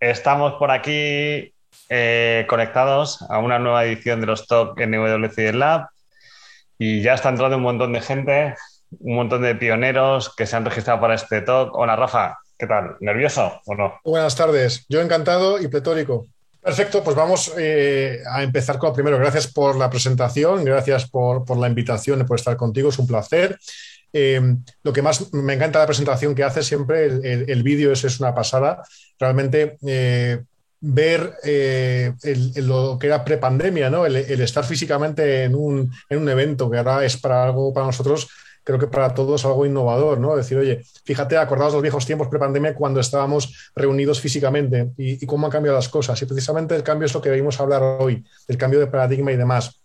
Estamos por aquí eh, conectados a una nueva edición de los Talk NWC Lab y ya está entrando un montón de gente, un montón de pioneros que se han registrado para este talk. Hola Rafa, ¿qué tal? ¿Nervioso o no? Buenas tardes, yo encantado y pletórico. Perfecto, pues vamos eh, a empezar con lo primero. Gracias por la presentación, gracias por, por la invitación y por estar contigo, es un placer. Eh, lo que más me encanta la presentación que hace siempre, el, vídeo es, es, una pasada. Realmente eh, ver eh, lo que era prepandemia, ¿no? El, estar físicamente en un, en un, evento que ahora es para algo para nosotros, creo que para todos algo innovador, ¿no? Decir, oye, fíjate, acordados los viejos tiempos prepandemia cuando estábamos reunidos físicamente y, y, cómo han cambiado las cosas. Y precisamente el cambio es lo que venimos a hablar hoy, el cambio de paradigma y demás.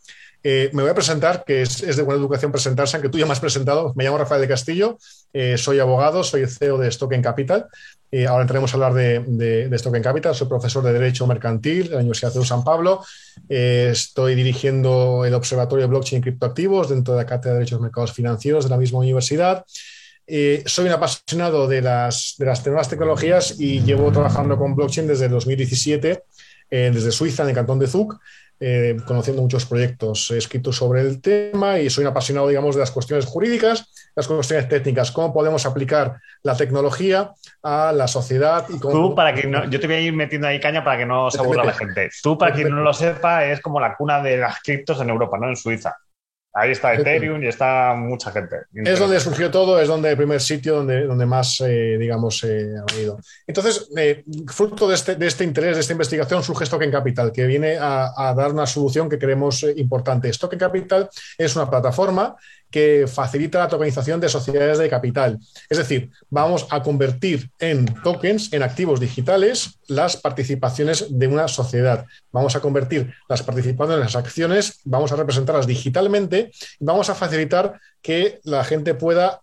Eh, me voy a presentar, que es, de buena educación presentarse, aunque tú ya me has presentado. Me llamo Rafael de Castillo, eh, soy abogado, soy CEO de Stock Capital. Eh, ahora entraremos a hablar de, de, Stock Capital. Soy profesor de Derecho Mercantil de la Universidad de San Pablo. estoy dirigiendo el Observatorio de Blockchain y Criptoactivos dentro de la Cátedra de Derechos Mercados Financieros de la misma universidad. soy un apasionado de las, de las nuevas tecnologías y llevo trabajando con blockchain desde el 2017, desde Suiza, en el cantón de Zug. Eh, conociendo muchos proyectos escritos sobre el tema y soy un apasionado, digamos, de las cuestiones jurídicas, las cuestiones técnicas, cómo podemos aplicar la tecnología a la sociedad. Y cómo... Tú, para que no, yo te voy a ir metiendo ahí caña para que no se aburra la gente. Tú, para quien no lo sepa, es como la cuna de las criptos en Europa, ¿no? En Suiza. Ahí está Ethereum y está mucha gente. Es donde surgió todo, es donde el primer sitio donde, donde más, eh, digamos, eh, ha ido. Entonces, eh, fruto de este, de este, interés, de esta investigación, surge Stock Capital, que viene a, a dar una solución que creemos importante. Stock Capital es una plataforma que facilita la tokenización de sociedades de capital. Es decir, vamos a convertir en tokens, en activos digitales, las participaciones de una sociedad. Vamos a convertir las participaciones en las acciones, vamos a representarlas digitalmente y vamos a facilitar que la gente pueda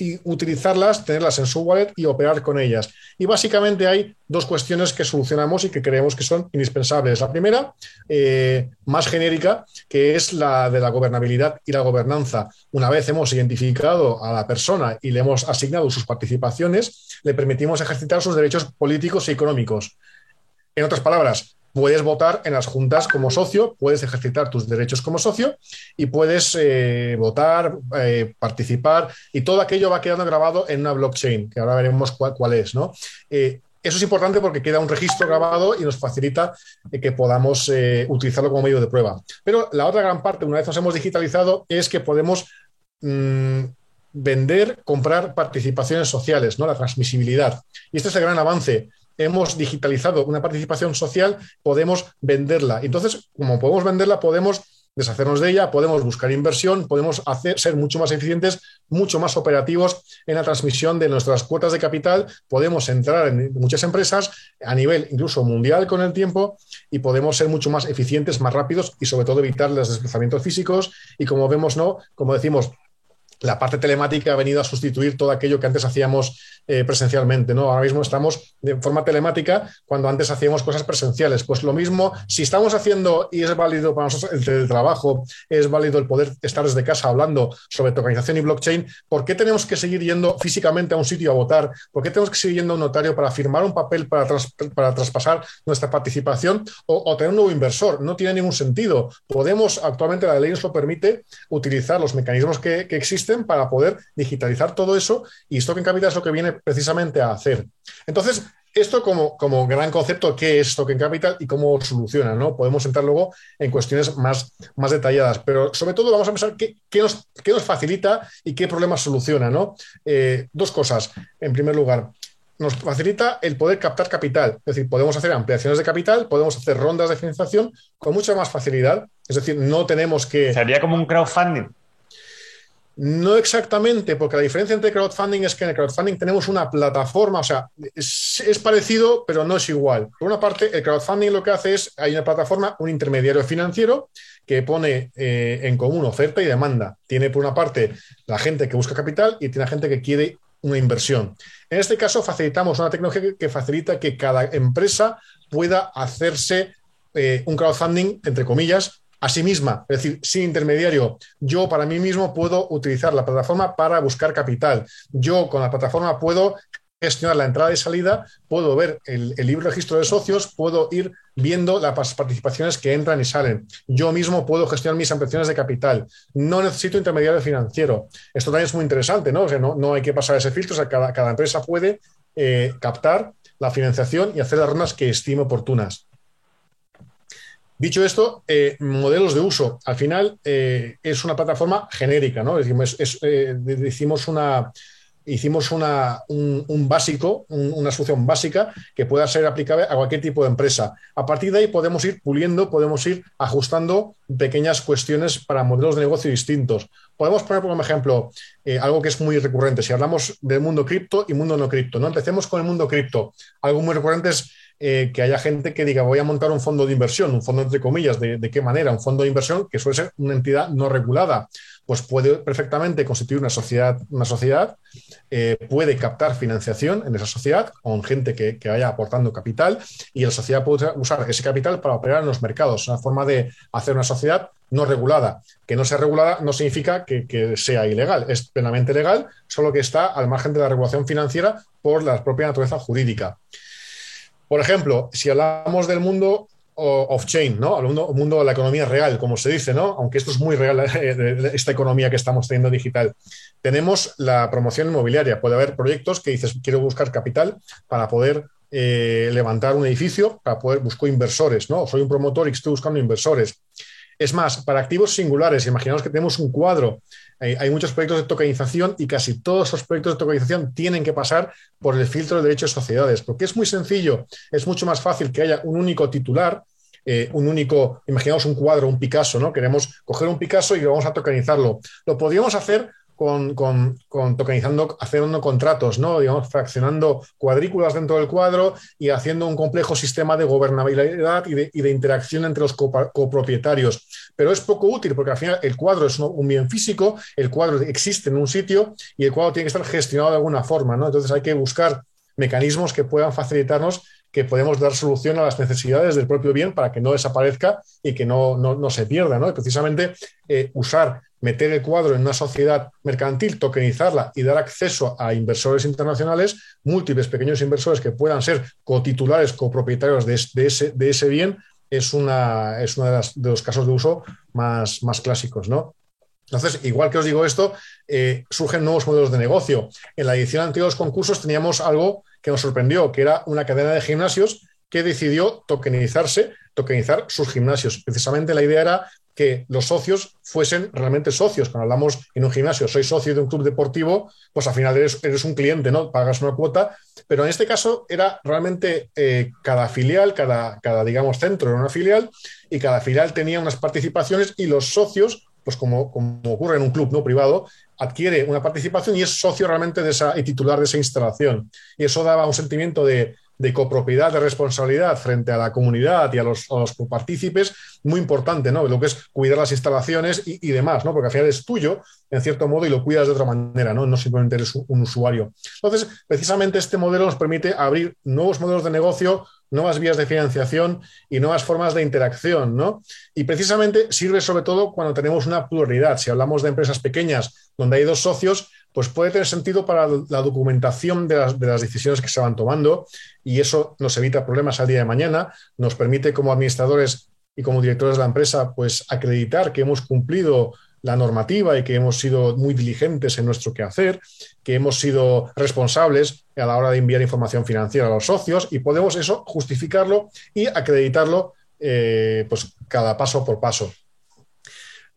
y utilizarlas, tenerlas en su wallet y operar con ellas. Y básicamente hay dos cuestiones que solucionamos y que creemos que son indispensables. La primera, eh, más genérica, que es la de la gobernabilidad y la gobernanza. Una vez hemos identificado a la persona y le hemos asignado sus participaciones, le permitimos ejercitar sus derechos políticos y económicos. En otras palabras, puedes votar en las juntas como socio, puedes ejercitar tus derechos como socio y puedes eh, votar, eh, participar y todo aquello va quedando grabado en una blockchain, que ahora veremos cuál, es, ¿no? Eh, eso es importante porque queda un registro grabado y nos facilita que podamos utilizarlo como medio de prueba. Pero la otra gran parte, una vez nos hemos digitalizado, es que podemos mm, vender, comprar participaciones sociales, ¿no? La transmisibilidad. Y este es el gran avance hemos digitalizado una participación social, podemos venderla. Entonces, como podemos venderla, podemos deshacernos de ella, podemos buscar inversión, podemos hacer, ser mucho más eficientes, mucho más operativos en la transmisión de nuestras cuotas de capital, podemos entrar en muchas empresas a nivel incluso mundial con el tiempo y podemos ser mucho más eficientes, más rápidos y sobre todo evitar los desplazamientos físicos. Y como vemos, no, como decimos, la parte telemática ha venido a sustituir todo aquello que antes hacíamos eh, presencialmente. ¿no? Ahora mismo estamos de forma telemática cuando antes hacíamos cosas presenciales. Pues lo mismo, si estamos haciendo y es válido para nosotros el teletrabajo, es válido el poder estar desde casa hablando sobre tokenización y blockchain, ¿por qué tenemos que seguir yendo físicamente a un sitio a votar? ¿Por qué tenemos que seguir yendo a un notario para firmar un papel para, para traspasar nuestra participación o, tener un nuevo inversor? No tiene ningún sentido. Podemos, actualmente la ley nos lo permite, utilizar los mecanismos que, que existen para poder digitalizar todo eso y Stock en Capital es lo que viene precisamente a hacer. Entonces, esto como, como gran concepto, ¿qué es Stock Capital y cómo soluciona? ¿no? Podemos entrar luego en cuestiones más, más detalladas, pero sobre todo vamos a pensar qué, qué, nos, qué nos, facilita y qué problemas soluciona. ¿no? Eh, dos cosas. En primer lugar, nos facilita el poder captar capital. Es decir, podemos hacer ampliaciones de capital, podemos hacer rondas de financiación con mucha más facilidad. Es decir, no tenemos que... Sería como un crowdfunding. No exactamente, porque la diferencia entre crowdfunding es que en el crowdfunding tenemos una plataforma, o sea, es, parecido, pero no es igual. Por una parte, el crowdfunding lo que hace es, hay una plataforma, un intermediario financiero que pone eh, en común oferta y demanda. Tiene por una parte la gente que busca capital y tiene la gente que quiere una inversión. En este caso, facilitamos una tecnología que facilita que cada empresa pueda hacerse eh, un crowdfunding, entre comillas, a sí misma, es decir, sin intermediario. Yo para mí mismo puedo utilizar la plataforma para buscar capital. Yo con la plataforma puedo gestionar la entrada y salida, puedo ver el, el libro registro de socios, puedo ir viendo las participaciones que entran y salen. Yo mismo puedo gestionar mis ampliaciones de capital. No necesito intermediario financiero. Esto también es muy interesante, ¿no? O sea, no, hay que pasar ese filtro. O sea, cada, cada empresa puede eh, captar la financiación y hacer las rondas que estime oportunas. Dicho esto, eh, modelos de uso. Al final eh, es una plataforma genérica, ¿no? Decimos, decimos una, hicimos una, un, básico, una solución básica que pueda ser aplicable a cualquier tipo de empresa. A partir de ahí podemos ir puliendo, podemos ir ajustando pequeñas cuestiones para modelos de negocio distintos. Podemos poner como ejemplo eh, algo que es muy recurrente. Si hablamos del mundo cripto y mundo no cripto, ¿no? Empecemos con el mundo cripto. Algo muy recurrente es eh, que haya gente que diga voy a montar un fondo de inversión, un fondo entre comillas, ¿de, ¿de, qué manera? Un fondo de inversión que suele ser una entidad no regulada pues puede perfectamente constituir una sociedad, una sociedad eh, puede captar financiación en esa sociedad con gente que, vaya aportando capital y la sociedad puede usar ese capital para operar en los mercados. Es una forma de hacer una sociedad no regulada. Que no sea regulada no significa que, que sea ilegal, es plenamente legal, solo que está al margen de la regulación financiera por la propia naturaleza jurídica. Por ejemplo, si hablamos del mundo off-chain, ¿no? Al mundo, mundo, de la economía real, como se dice, ¿no? Aunque esto es muy real, eh, esta economía que estamos teniendo digital. Tenemos la promoción inmobiliaria. Puede haber proyectos que dices, quiero buscar capital para poder eh, levantar un edificio, para poder buscar inversores, ¿no? Soy un promotor y estoy buscando inversores. Es más, para activos singulares, imaginaos que tenemos un cuadro, hay, muchos proyectos de tokenización y casi todos esos proyectos de tokenización tienen que pasar por el filtro de derechos de sociedades, porque es muy sencillo, es mucho más fácil que haya un único titular eh, un único, imaginamos un cuadro, un Picasso, ¿no? Queremos coger un Picasso y vamos a tokenizarlo. Lo podríamos hacer con, tokenizando, haciendo contratos, ¿no? Digamos, fraccionando cuadrículas dentro del cuadro y haciendo un complejo sistema de gobernabilidad y de, interacción entre los copropietarios. Pero es poco útil porque al final el cuadro es un bien físico, el cuadro existe en un sitio y el cuadro tiene que estar gestionado de alguna forma, ¿no? Entonces hay que buscar mecanismos que puedan facilitarnos que podemos dar solución a las necesidades del propio bien para que no desaparezca y que no, no, se pierda. ¿no? Y precisamente eh, usar, meter el cuadro en una sociedad mercantil, tokenizarla y dar acceso a inversores internacionales, múltiples pequeños inversores que puedan ser cotitulares, copropietarios de, de, ese, de ese bien, es una, es uno de, los casos de uso más, más clásicos. ¿no? Entonces, igual que os digo esto, eh, surgen nuevos modelos de negocio. En la edición anterior de los concursos teníamos algo que nos sorprendió, que era una cadena de gimnasios que decidió tokenizarse, tokenizar sus gimnasios. Precisamente la idea era que los socios fuesen realmente socios. Cuando hablamos en un gimnasio, soy socio de un club deportivo, pues al final eres, un cliente, ¿no? Pagas una cuota, pero en este caso era realmente eh, cada filial, cada, cada, digamos, centro era una filial y cada filial tenía unas participaciones y los socios pues como, como, ocurre en un club no privado, adquiere una participación y es socio realmente de esa y titular de esa instalación. Y eso daba un sentimiento de, de copropiedad, de responsabilidad frente a la comunidad y a los, a partícipes, muy importante, ¿no? Lo que es cuidar las instalaciones y, demás, ¿no? Porque al final es tuyo, en cierto modo, y lo cuidas de otra manera, ¿no? No simplemente eres un usuario. Entonces, precisamente este modelo nos permite abrir nuevos modelos de negocio, nuevas vías de financiación y nuevas formas de interacción, ¿no? Y precisamente sirve sobre todo cuando tenemos una pluralidad. Si hablamos de empresas pequeñas donde hay dos socios, pues puede tener sentido para la documentación de las, de las, decisiones que se van tomando y eso nos evita problemas al día de mañana, nos permite como administradores y como directores de la empresa, pues acreditar que hemos cumplido la normativa y que hemos sido muy diligentes en nuestro quehacer, que hemos sido responsables a la hora de enviar información financiera a los socios y podemos eso justificarlo y acreditarlo eh, pues cada paso por paso.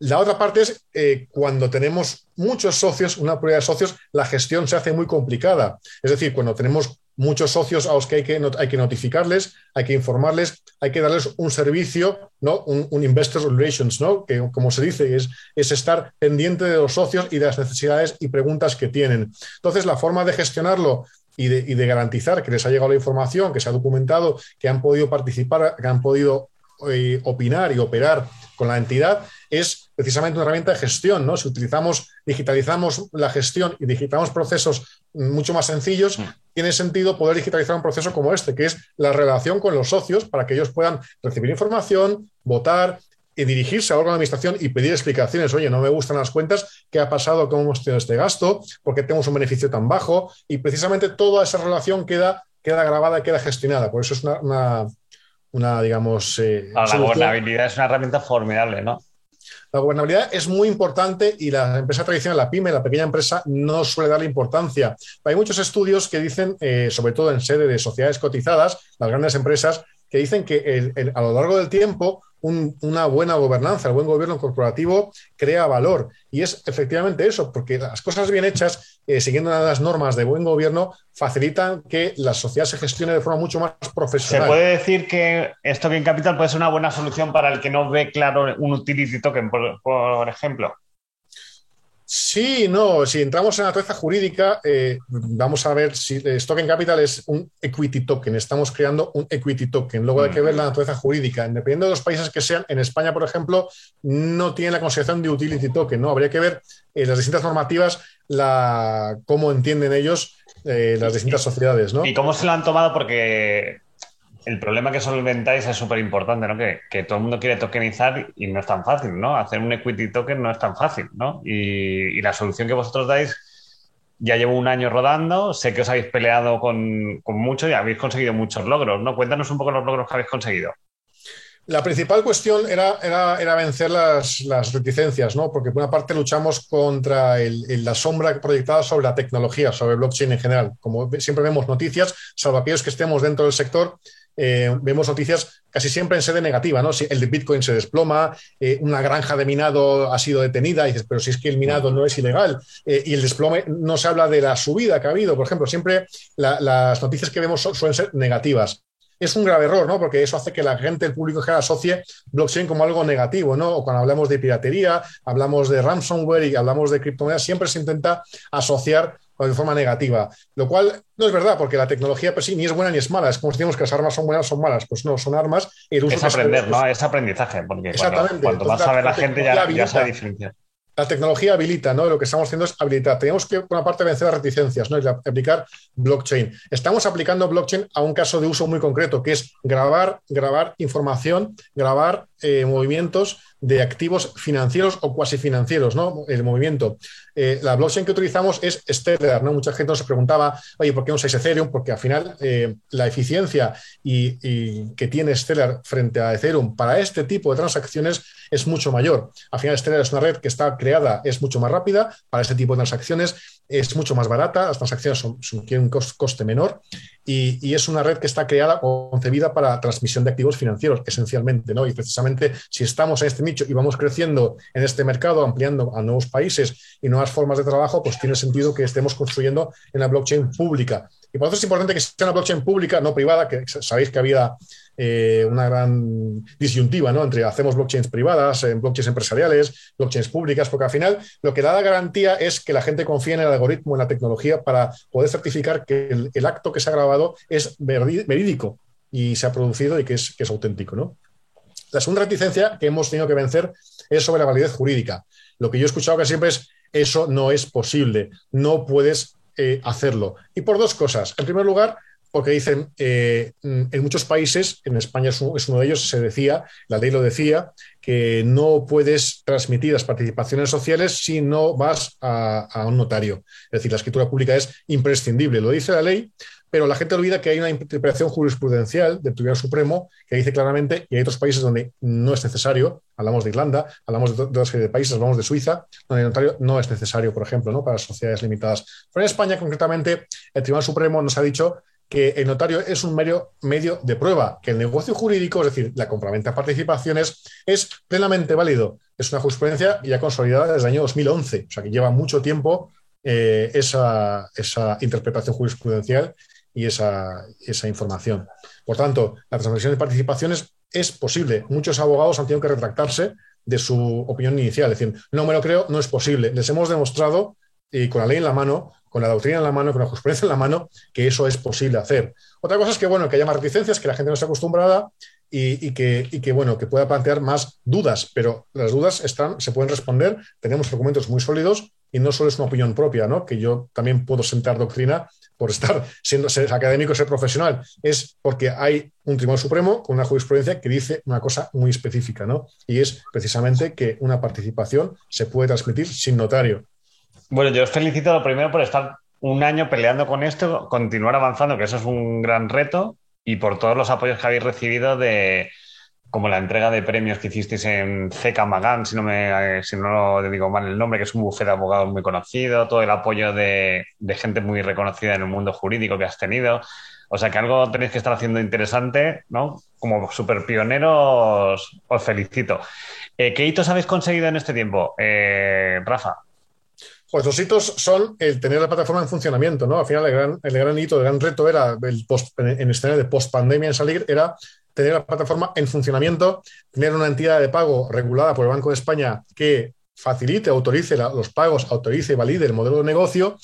La otra parte es eh, cuando tenemos muchos socios, una prueba de socios, la gestión se hace muy complicada. Es decir, cuando tenemos muchos socios a los que hay que, hay que notificarles, hay que informarles, hay que darles un servicio, ¿no? un, investor relations, ¿no? que como se dice, es, es estar pendiente de los socios y de las necesidades y preguntas que tienen. Entonces, la forma de gestionarlo y de, y de, garantizar que les ha llegado la información, que se ha documentado, que han podido participar, que han podido eh, opinar y operar con la entidad, es precisamente una herramienta de gestión. ¿no? Si utilizamos, digitalizamos la gestión y digitalizamos procesos mucho más sencillos, mm. tiene sentido poder digitalizar un proceso como este, que es la relación con los socios para que ellos puedan recibir información, votar, y dirigirse a órgano de administración y pedir explicaciones. Oye, no me gustan las cuentas, ¿qué ha pasado? ¿Cómo hemos tenido este gasto? ¿Por qué tenemos un beneficio tan bajo? Y precisamente toda esa relación queda, queda grabada, queda gestionada. Por eso es una, una, digamos... Eh, la gobernabilidad es una herramienta formidable, ¿no? La gobernabilidad es muy importante y la empresa tradicional, la pyme, la pequeña empresa, no suele darle importancia. Hay muchos estudios que dicen, eh, sobre todo en sede de sociedades cotizadas, las grandes empresas, que dicen que a lo largo del tiempo una buena gobernanza, el buen gobierno corporativo crea valor. Y es efectivamente eso, porque las cosas bien hechas, eh, siguiendo las normas de buen gobierno, facilitan que la sociedad se gestione de forma mucho más profesional. ¿Se puede decir que esto bien capital puede ser una buena solución para el que no ve claro un utility token, por ejemplo? Sí, no, si entramos en la naturaleza jurídica, eh, vamos a ver si el Token Capital es un equity token, estamos creando un equity token. Luego hay que ver la naturaleza jurídica. Dependiendo de los países que sean, en España, por ejemplo, no tiene la consideración de utility token, ¿no? Habría que ver en las distintas normativas la, cómo entienden ellos eh, las distintas sociedades, ¿no? ¿Y cómo se lo han tomado? Porque el problema que solventáis es súper importante, ¿no? Que, todo el mundo quiere tokenizar y no es tan fácil, ¿no? Hacer un equity token no es tan fácil, ¿no? Y, la solución que vosotros dais, ya llevo un año rodando, sé que os habéis peleado con, mucho y habéis conseguido muchos logros, ¿no? Cuéntanos un poco los logros que habéis conseguido. La principal cuestión era, era, vencer las, reticencias, ¿no? Porque por una parte luchamos contra la sombra proyectada sobre la tecnología, sobre blockchain en general. Como siempre vemos noticias, aquellos que estemos dentro del sector, eh, vemos noticias casi siempre en sede negativa, ¿no? Si el de Bitcoin se desploma, eh, una granja de minado ha sido detenida, y dices, pero si es que el minado no es ilegal, eh, y el desplome no se habla de la subida que ha habido, por ejemplo, siempre las noticias que vemos suelen ser negativas. Es un grave error, ¿no? Porque eso hace que la gente, el público general asocie blockchain como algo negativo, ¿no? O cuando hablamos de piratería, hablamos de ransomware y hablamos de criptomonedas, siempre se intenta asociar de forma negativa, lo cual no es verdad, porque la tecnología pues sí ni es buena ni es mala. Es como si decimos que las armas son buenas o son malas. Pues no, son armas. es aprender, ¿no? Es aprendizaje, porque Exactamente. cuando, vas a ver la, gente ya, ya sabe diferenciar la tecnología habilita, ¿no? Lo que estamos haciendo es habilitar. Tenemos que, por una parte, vencer las reticencias, ¿no? Y aplicar blockchain. Estamos aplicando blockchain a un caso de uso muy concreto, que es grabar, grabar información, grabar eh, movimientos de activos financieros o cuasi financieros, ¿no? El movimiento. Eh, la blockchain que utilizamos es Stellar, ¿no? Mucha gente nos preguntaba, oye, ¿por qué no usáis Ethereum? Porque al final eh, la eficiencia y, que tiene Stellar frente a Ethereum para este tipo de transacciones es mucho mayor. Al final Stellar es una red que está creada, es mucho más rápida para este tipo de transacciones es mucho más barata, las transacciones son, tienen un coste menor y, es una red que está creada o concebida para transmisión de activos financieros, esencialmente, ¿no? Y precisamente si estamos en este nicho y vamos creciendo en este mercado, ampliando a nuevos países y nuevas formas de trabajo, pues tiene sentido que estemos construyendo en la blockchain pública. Y por eso es importante que sea una blockchain pública, no privada, que sabéis que había eh, una gran disyuntiva ¿no? entre hacemos blockchains privadas, en blockchains empresariales, blockchains públicas, porque al final lo que da la garantía es que la gente confíe en el algoritmo, en la tecnología, para poder certificar que el, acto que se ha grabado es verídico y se ha producido y que es, que es auténtico. ¿no? La segunda reticencia que hemos tenido que vencer es sobre la validez jurídica. Lo que yo he escuchado que siempre es eso no es posible, no puedes eh, hacerlo. Y por dos cosas. En primer lugar, porque dicen, eh, en muchos países, en España es uno de ellos, se decía, la ley lo decía, que no puedes transmitir las participaciones sociales si no vas a, un notario. Es decir, la escritura pública es imprescindible, lo dice la ley, pero la gente olvida que hay una interpretación jurisprudencial del Tribunal Supremo que dice claramente que hay otros países donde no es necesario, hablamos de Irlanda, hablamos de otra serie de países, hablamos de Suiza, donde el notario no es necesario, por ejemplo, ¿no? para sociedades limitadas. Pero en España, concretamente, el Tribunal Supremo nos ha dicho que el notario es un medio, medio de prueba, que el negocio jurídico, es decir, la compraventa de participaciones, es plenamente válido. Es una jurisprudencia ya consolidada desde el año 2011, o sea que lleva mucho tiempo eh, esa, esa interpretación jurisprudencial y esa, esa información. Por tanto, la transmisión de participaciones es posible. Muchos abogados han tenido que retractarse de su opinión inicial, es decir, no me lo creo, no es posible. Les hemos demostrado, y con la ley en la mano, con la doctrina en la mano, con la jurisprudencia en la mano, que eso es posible hacer. Otra cosa es que, bueno, que haya más reticencias, que la gente no esté acostumbrada y, que, y, que, bueno, que pueda plantear más dudas, pero las dudas están, se pueden responder, tenemos argumentos muy sólidos y no solo es una opinión propia, ¿no? que yo también puedo sentar doctrina por estar siendo ser académico, ser profesional, es porque hay un Tribunal Supremo con una jurisprudencia que dice una cosa muy específica, ¿no? Y es precisamente que una participación se puede transmitir sin notario. Bueno, yo os felicito primero por estar un año peleando con esto, continuar avanzando, que eso es un gran reto, y por todos los apoyos que habéis recibido de como la entrega de premios que hicisteis en CK Magán, si no, me, si no digo mal el nombre, que es un bufete de abogados muy conocido, todo el apoyo de, gente muy reconocida en el mundo jurídico que has tenido. O sea que algo tenéis que estar haciendo interesante, ¿no? Como super pioneros, os felicito. Eh, ¿Qué hitos habéis conseguido en este tiempo, eh, Rafa? Pues los hitos son el tener la plataforma en funcionamiento, ¿no? Al final el gran, el gran hito, el gran reto era el post, en escenario de post pandemia en salir era tener la plataforma en funcionamiento, tener una entidad de pago regulada por el Banco de España que facilite, autorice los pagos, autorice y valide el modelo de negocio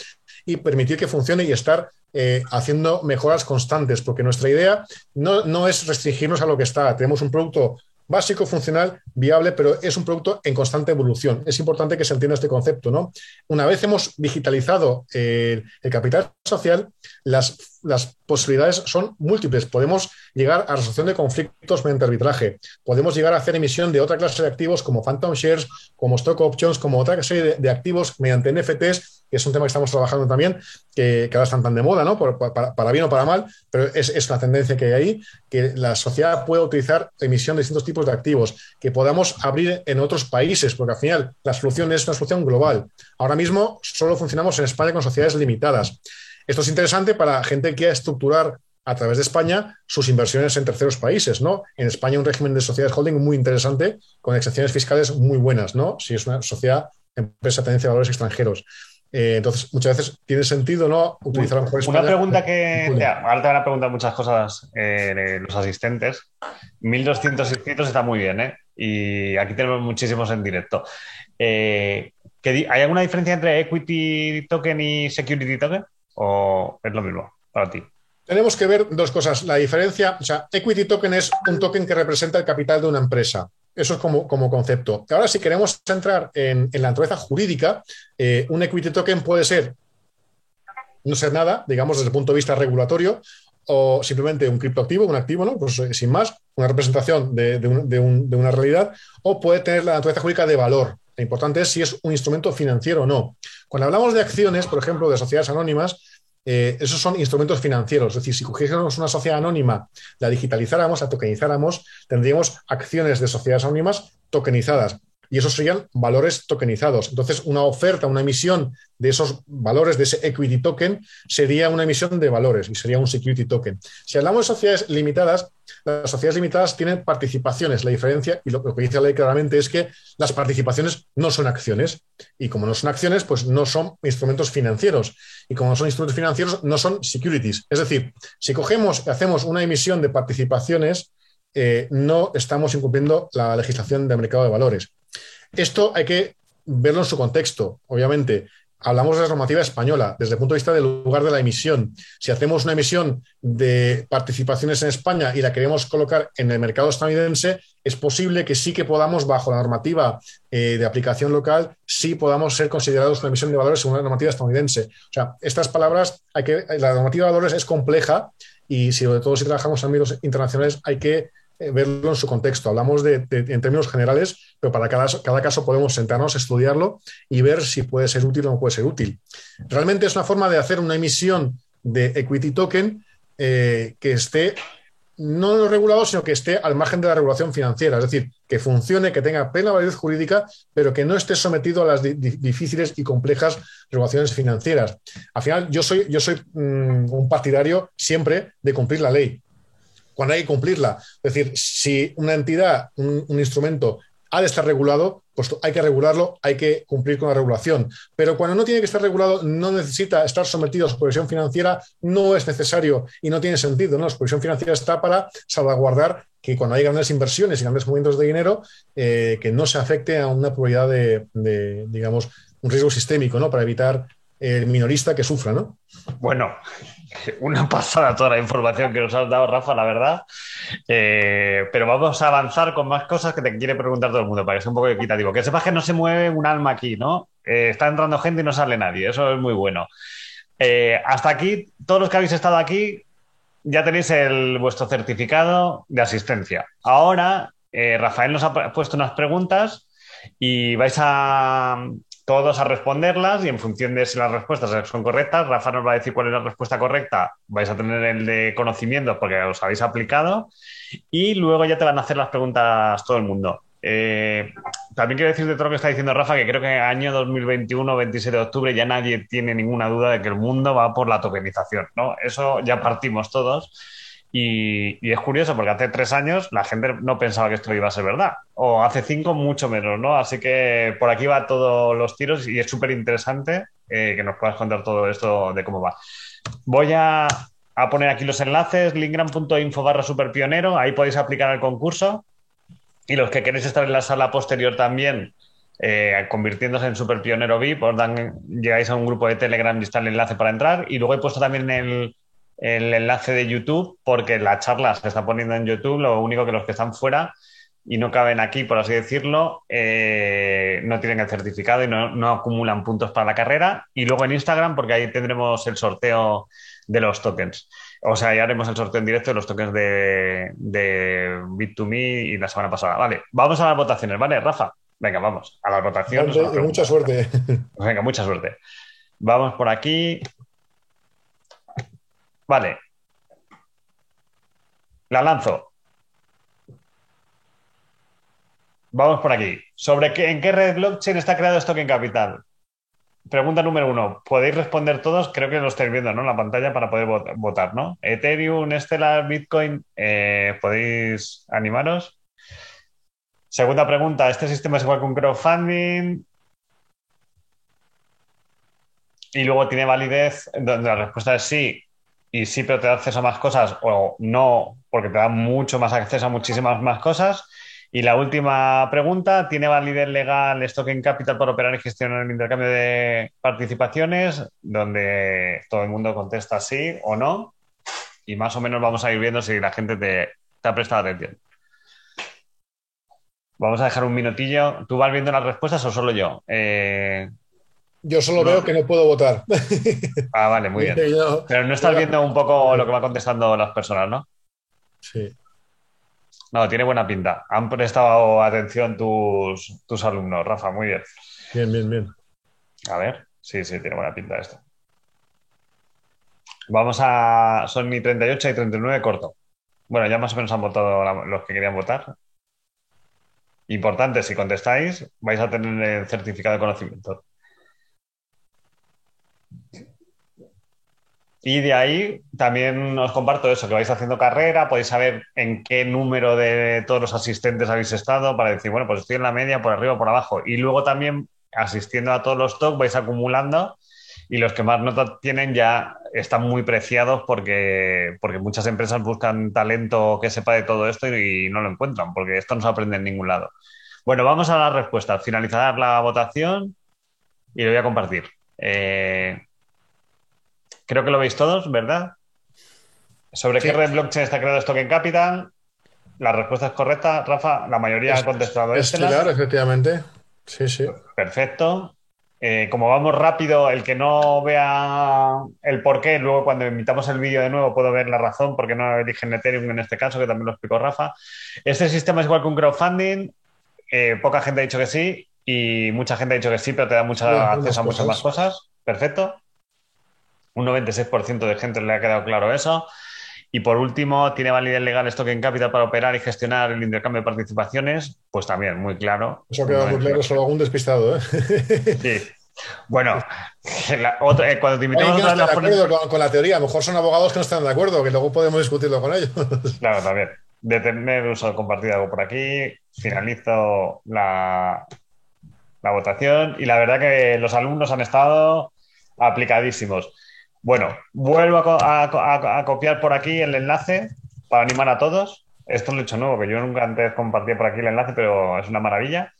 y permitir que funcione y estar eh, haciendo mejoras constantes, porque nuestra idea no, no, es restringirnos a lo que está. Tenemos un producto básico, funcional, viable, pero es un producto en constante evolución. Es importante que se entienda este concepto. ¿no? Una vez hemos digitalizado el capital social, las, las, posibilidades son múltiples. Podemos llegar a resolución de conflictos mediante arbitraje. Podemos llegar a hacer emisión de otra clase de activos como phantom shares, como stock options, como otra serie de, activos mediante NFTs, que es un tema que estamos trabajando también, que, ahora están tan de moda, ¿no? para, bien o para mal, pero es, es, una tendencia que hay ahí, que la sociedad pueda utilizar emisión de distintos tipos de activos, que podamos abrir en otros países, porque al final la solución es una solución global. Ahora mismo solo funcionamos en España con sociedades limitadas. Esto es interesante para gente que quiera estructurar a través de España sus inversiones en terceros países, ¿no? En España un régimen de sociedades holding muy interesante, con excepciones fiscales muy buenas, ¿no? Si es una sociedad, empresa, tendencia de valores extranjeros. Eh, entonces, muchas veces tiene sentido no utilizar a mejor Una pregunta que. ahora te van a preguntar muchas cosas eh, los asistentes. 1200 inscritos está muy bien, ¿eh? Y aquí tenemos muchísimos en directo. Eh, ¿Hay alguna diferencia entre equity token y security token? ¿O es lo mismo para ti? Tenemos que ver dos cosas. La diferencia, o sea, equity token es un token que representa el capital de una empresa. Eso es como, como concepto. Ahora, si queremos entrar en, la naturaleza jurídica, eh, un equity token puede ser no ser nada, digamos, desde el punto de vista regulatorio, o simplemente un criptoactivo, un activo, ¿no? Pues eh, sin más, una representación de, de, una realidad, o puede tener la naturaleza jurídica de valor. Lo importante es si es un instrumento financiero o no. Cuando hablamos de acciones, por ejemplo, de sociedades anónimas, eh, esos son instrumentos financieros. Es decir, si cogiésemos una sociedad anónima, la digitalizáramos, la tokenizáramos, tendríamos acciones de sociedades anónimas tokenizadas y esos serían valores tokenizados. Entonces, una oferta, una emisión de esos valores, de ese equity token, sería una emisión de valores y sería un security token. Si hablamos de sociedades limitadas, las sociedades limitadas tienen participaciones. La diferencia, y lo, que dice la ley claramente, es que las participaciones no son acciones. Y como no son acciones, pues no son instrumentos financieros. Y como no son instrumentos financieros, no son securities. Es decir, si cogemos y hacemos una emisión de participaciones, eh, no estamos incumpliendo la legislación del mercado de valores. Esto hay que verlo en su contexto. Obviamente, hablamos de la normativa española desde el punto de vista del lugar de la emisión. Si hacemos una emisión de participaciones en España y la queremos colocar en el mercado estadounidense, es posible que sí que podamos, bajo la normativa eh, de aplicación local, sí podamos ser considerados una emisión de valores según la normativa estadounidense. O sea, estas palabras, hay que, la normativa de valores es compleja y sobre todo si trabajamos en ámbitos internacionales hay que verlo en su contexto. Hablamos de, en términos generales, pero para cada, cada, caso podemos sentarnos, estudiarlo y ver si puede ser útil o no puede ser útil. Realmente es una forma de hacer una emisión de equity token eh, que esté no regulado, sino que esté al margen de la regulación financiera, es decir, que funcione, que tenga plena validez jurídica, pero que no esté sometido a las difíciles y complejas regulaciones financieras. Al final, yo soy, yo soy mm, un partidario siempre de cumplir la ley cuando hay que cumplirla. Es decir, si una entidad, un, instrumento ha de estar regulado, pues hay que regularlo, hay que cumplir con la regulación. Pero cuando no tiene que estar regulado, no necesita estar sometido a supervisión financiera, no es necesario y no tiene sentido. ¿no? La supervisión financiera está para salvaguardar que cuando hay grandes inversiones y grandes movimientos de dinero, eh, que no se afecte a una probabilidad de, de, digamos, un riesgo sistémico, ¿no? Para evitar el minorista que sufra, ¿no? Bueno, una pasada toda la información que nos has dado, Rafa, la verdad. Eh, pero vamos a avanzar con más cosas que te quiere preguntar todo el mundo para que sea un poco equitativo. Que sepas que no se mueve un alma aquí, ¿no? Eh, está entrando gente y no sale nadie. Eso es muy bueno. Eh, hasta aquí, todos los que habéis estado aquí, ya tenéis el, vuestro certificado de asistencia. Ahora, Rafael nos ha puesto unas preguntas y vais a, todos a responderlas y en función de si las respuestas son correctas, Rafa nos va a decir cuál es la respuesta correcta, vais a tener el de conocimiento porque os habéis aplicado y luego ya te van a hacer las preguntas todo el mundo. Eh, también quiero decir de todo lo que está diciendo Rafa que creo que año 2021, 27 de octubre, ya nadie tiene ninguna duda de que el mundo va por la tokenización, ¿no? Eso ya partimos todos. Y, es curioso porque hace tres años la gente no pensaba que esto iba a ser verdad, o hace cinco mucho menos, ¿no? Así que por aquí va todos los tiros y es súper interesante eh, que nos puedas contar todo esto de cómo va. Voy a, poner aquí los enlaces, linkgram.info barra superpionero, ahí podéis aplicar el concurso y los que queréis estar en la sala posterior también, eh, convirtiéndose en superpionero VIP, os dan, llegáis a un grupo de Telegram y está el enlace para entrar y luego he puesto también el el enlace de YouTube porque la charla se está poniendo en YouTube, lo único que los que están fuera y no caben aquí, por así decirlo, eh, no tienen el certificado y no, acumulan puntos para la carrera. Y luego en Instagram, porque ahí tendremos el sorteo de los tokens. O sea, ya haremos el sorteo en directo de los tokens de, de Bit2Me y la semana pasada. Vale, vamos a las votaciones, ¿vale, Rafa? Venga, vamos, a las votaciones. mucha suerte. Venga, mucha suerte. Vamos por aquí. Vale. La lanzo. Vamos por aquí. ¿Sobre qué, en qué red blockchain está creado esto en Capital? Pregunta número uno. Podéis responder todos, creo que lo estáis viendo ¿no? en la pantalla para poder votar, ¿no? Ethereum, Stellar, Bitcoin, eh, ¿podéis animaros? Segunda pregunta, ¿este sistema es igual que un crowdfunding? Y luego tiene validez, la respuesta es sí, y sí, pero te da acceso a más cosas o no, porque te da mucho más acceso a muchísimas más cosas. Y la última pregunta, ¿tiene validez legal Token Capital para operar y gestionar el intercambio de participaciones? Donde todo el mundo contesta sí o no. Y más o menos vamos a ir viendo si la gente te, ha prestado atención. Vamos a dejar un minutillo. ¿Tú vas viendo las respuestas o solo yo? Eh, yo solo veo que no puedo votar. Ah, vale, muy bien. Pero no estás viendo un poco lo que va contestando las personas, ¿no? Sí. No, tiene buena pinta. Han prestado atención tus, tus alumnos, Rafa, muy bien. Bien, bien, bien. A ver, sí, sí, tiene buena pinta esto. Vamos a. Son ni 38 y 39 corto. Bueno, ya más o menos han votado los que querían votar. Importante, si contestáis, vais a tener el certificado de conocimiento. Y de ahí también os comparto eso, que vais haciendo carrera, podéis saber en qué número de todos los asistentes habéis estado para decir, bueno, pues estoy en la media, por arriba por abajo. Y luego también asistiendo a todos los talks vais acumulando y los que más notas tienen ya están muy preciados porque, porque muchas empresas buscan talento que sepa de todo esto y, no lo encuentran, porque esto no se aprende en ningún lado. Bueno, vamos a las respuestas. Finalizar la votación y lo voy a compartir. Eh, Creo que lo veis todos, ¿verdad? ¿Sobre qué red blockchain está creado Token Capital? La respuesta es correcta, Rafa. La mayoría ha contestado es Claro, efectivamente. Sí, sí. Perfecto. Eh, como vamos rápido, el que no vea el por qué, luego cuando invitamos el vídeo de nuevo puedo ver la razón porque no eligen Ethereum en este caso, que también lo explicó Rafa. Este sistema es igual que un crowdfunding. Eh, poca gente ha dicho que sí y mucha gente ha dicho que sí, pero te da mucho acceso a muchas más cosas. Perfecto. Un 96% de gente le ha quedado claro eso. Y por último, ¿tiene validez legal esto que en Capital para operar y gestionar el intercambio de participaciones? Pues también, muy claro. Eso ha quedado muy claro, solo algún despistado. ¿eh? Sí. Bueno, eh, cuando te invitamos a con, la teoría, a lo mejor son abogados que no están de acuerdo, que luego podemos discutirlo con ellos. Claro, también. de tener uso compartido algo por aquí, finalizo la, la votación y la verdad que los alumnos han estado aplicadísimos. Bueno, vuelvo a, copiar por aquí el enlace para animar a todos. Esto lo he hecho nuevo, que yo nunca antes compartía por aquí el enlace, pero es una maravilla.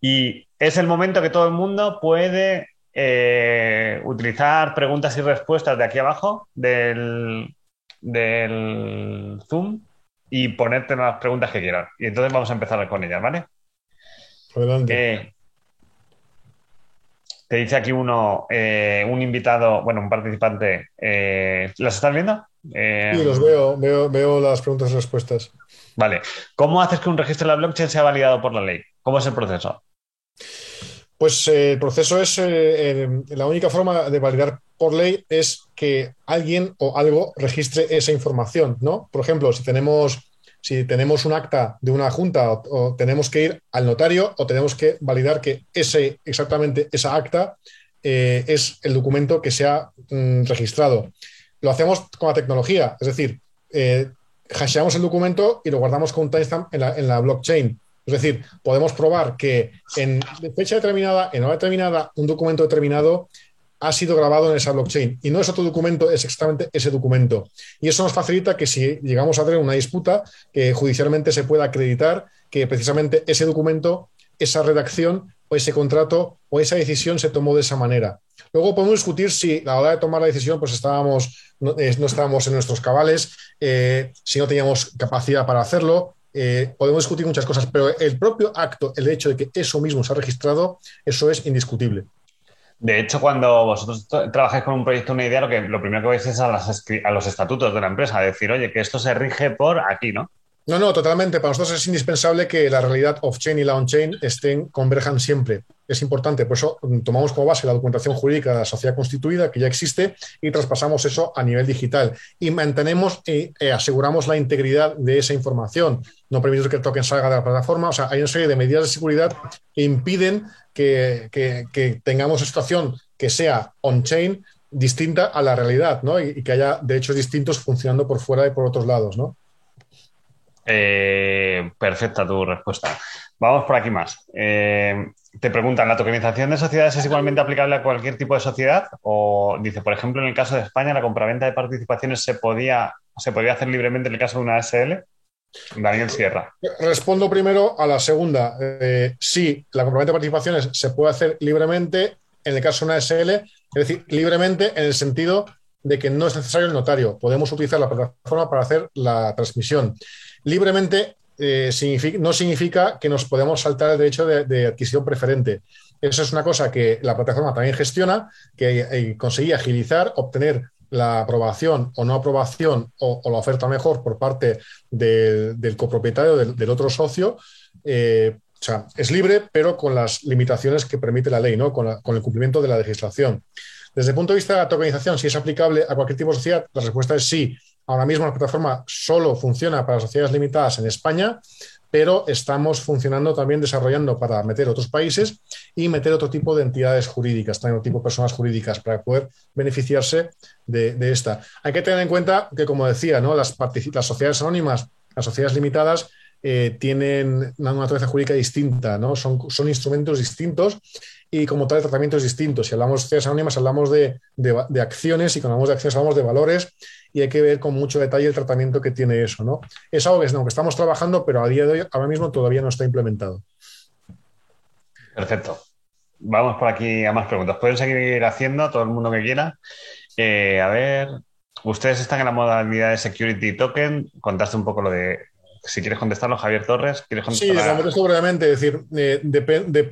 Y es el momento que todo el mundo puede eh, utilizar preguntas y respuestas de aquí abajo del, del Zoom y ponerte las preguntas que quieran. Y entonces vamos a empezar con ellas, ¿vale? Adelante. Eh, te dice aquí uno, eh, un invitado, bueno, un participante. Eh, ¿Las estás viendo? sí, los veo, veo, veo las preguntas y respuestas. Vale. ¿Cómo haces que un registro de la blockchain sea validado por la ley? ¿Cómo es el proceso? Pues el proceso es, la única forma de validar por ley es que alguien o algo registre esa información, ¿no? Por ejemplo, si tenemos, si tenemos un acta de una junta o, tenemos que ir al notario o tenemos que validar que ese, exactamente esa acta eh, es el documento que se ha mm, registrado. Lo hacemos con la tecnología, es decir, eh, hasheamos el documento y lo guardamos con un timestamp en la, en la blockchain. Es decir, podemos probar que en fecha determinada, en hora determinada, un documento determinado ha sido grabado en esa blockchain y no es otro documento, es exactamente ese documento. Y eso nos facilita que si llegamos a tener una disputa, que judicialmente se pueda acreditar que precisamente ese documento, esa redacción o ese contrato o esa decisión se tomó de esa manera. Luego podemos discutir si a la hora de tomar la decisión pues estábamos, no, eh, estábamos en nuestros cabales, eh, si no teníamos capacidad para hacerlo, eh, podemos discutir muchas cosas, pero el propio acto, el hecho de que eso mismo se ha registrado, eso es indiscutible. De hecho, cuando vosotros trabajáis con un proyecto, una idea, lo, que, lo primero que vais es a, a los estatutos de la empresa, decir, oye, que esto se rige por aquí, ¿no? No, no, totalmente. Para nosotros es indispensable que la realidad off-chain y la on-chain estén, converjan siempre. Es importante. Por eso mm, tomamos como base la documentación jurídica de la sociedad constituida, que ya existe, y traspasamos eso a nivel digital. Y mantenemos y eh, aseguramos la integridad de esa información. No permitimos que el token salga de la plataforma. O sea, hay una serie de medidas de seguridad que impiden que, que tengamos una situación que sea on-chain distinta a la realidad, ¿no? Y, y que haya derechos distintos funcionando por fuera y por otros lados, ¿no? Eh, perfecta tu respuesta. Vamos por aquí más. Eh, te preguntan, ¿la tokenización de sociedades es igualmente aplicable a cualquier tipo de sociedad? O dice, por ejemplo, en el caso de España, la compraventa de participaciones se podía, se podía hacer libremente en el caso de una SL. Daniel Sierra. Respondo primero a la segunda. Eh, sí, la compraventa de participaciones se puede hacer libremente en el caso de una SL, es decir, libremente en el sentido de que no es necesario el notario. Podemos utilizar la plataforma para hacer la transmisión libremente eh, no significa que nos podemos saltar el derecho de, adquisición preferente. Eso es una cosa que la plataforma también gestiona, que eh, agilizar, obtener la aprobación o no aprobación o, la oferta mejor por parte del copropietario, del, otro socio. Eh, o sea, es libre, pero con las limitaciones que permite la ley, ¿no? con, el cumplimiento de la legislación. Desde el punto de vista de la tokenización, si es aplicable a cualquier tipo de sociedad, la respuesta es sí. Ahora mismo la plataforma solo funciona para sociedades limitadas en España, pero estamos funcionando también desarrollando para meter otros países y meter otro tipo de entidades jurídicas, también otro tipo de personas jurídicas para poder beneficiarse de, esta. Hay que tener en cuenta que, como decía, las, sociedades anónimas, las sociedades limitadas, eh, tienen una naturaleza jurídica distinta, ¿no? Son instrumentos distintos y como tal tratamientos distintos. Si hablamos de sociedades anónimas, hablamos de, acciones y cuando hablamos de acciones hablamos de valores y hay que ver con mucho detalle el tratamiento que tiene eso. ¿no? Es algo que, que estamos trabajando, pero a día de hoy, ahora mismo todavía no está implementado. Perfecto. Vamos por aquí a más preguntas. Pueden seguir haciendo todo el mundo que quiera. Eh, a ver, ustedes están en la modalidad de security token. Contaste un poco lo de si quieres contestarlo, Javier Torres, ¿quieres contestarlo? Sí, contesto brevemente. Es decir, eh,